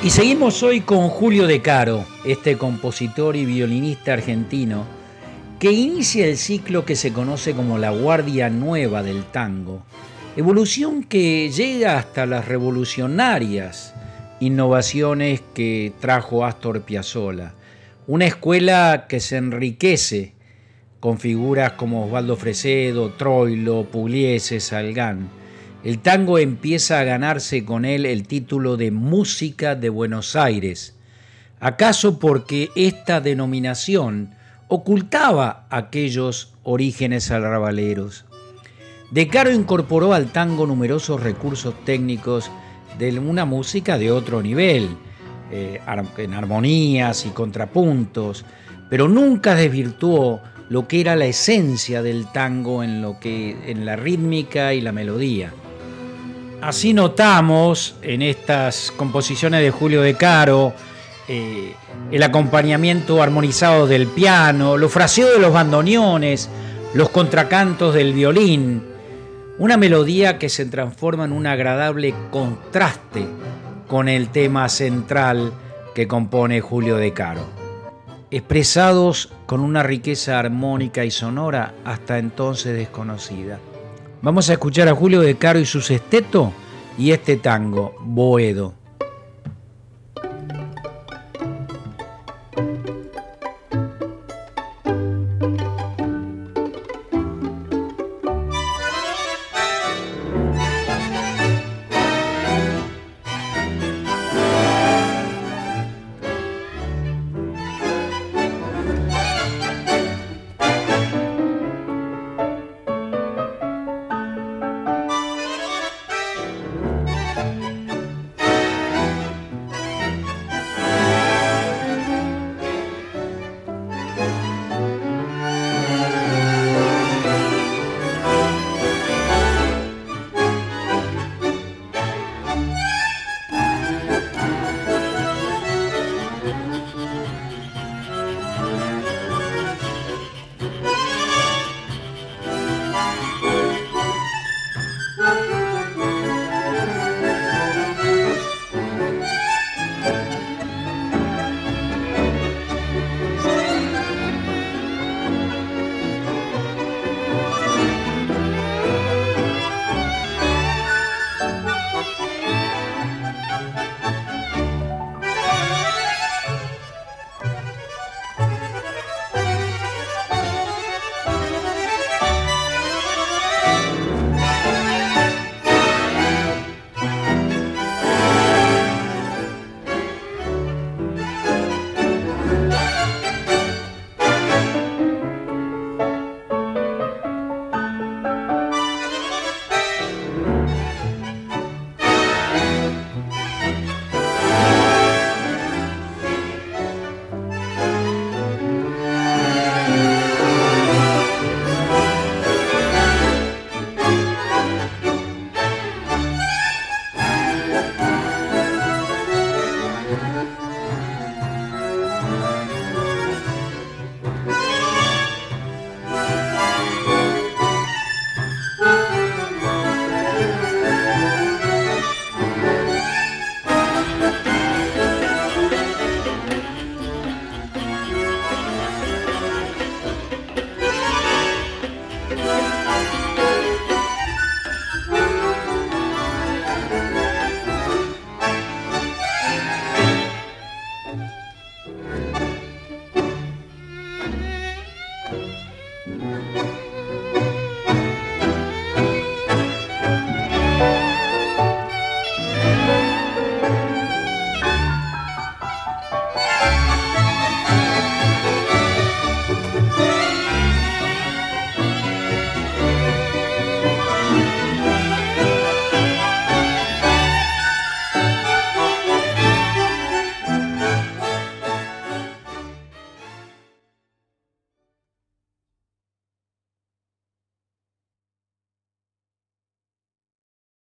Y seguimos hoy con Julio De Caro, este compositor y violinista argentino, que inicia el ciclo que se conoce como la Guardia Nueva del Tango, evolución que llega hasta las revolucionarias innovaciones que trajo Astor Piazzolla, una escuela que se enriquece con figuras como Osvaldo Fresedo, Troilo, Pugliese, Salgán, el tango empieza a ganarse con él el título de Música de Buenos Aires, acaso porque esta denominación ocultaba aquellos orígenes arrabaleros. De Caro incorporó al tango numerosos recursos técnicos de una música de otro nivel, eh, en armonías y contrapuntos, pero nunca desvirtuó lo que era la esencia del tango en, lo que, en la rítmica y la melodía. Así notamos en estas composiciones de Julio de Caro eh, el acompañamiento armonizado del piano, los fraseos de los bandoneones, los contracantos del violín, una melodía que se transforma en un agradable contraste con el tema central que compone Julio de Caro, expresados con una riqueza armónica y sonora hasta entonces desconocida. Vamos a escuchar a Julio de Caro y su sesteto y este tango, Boedo.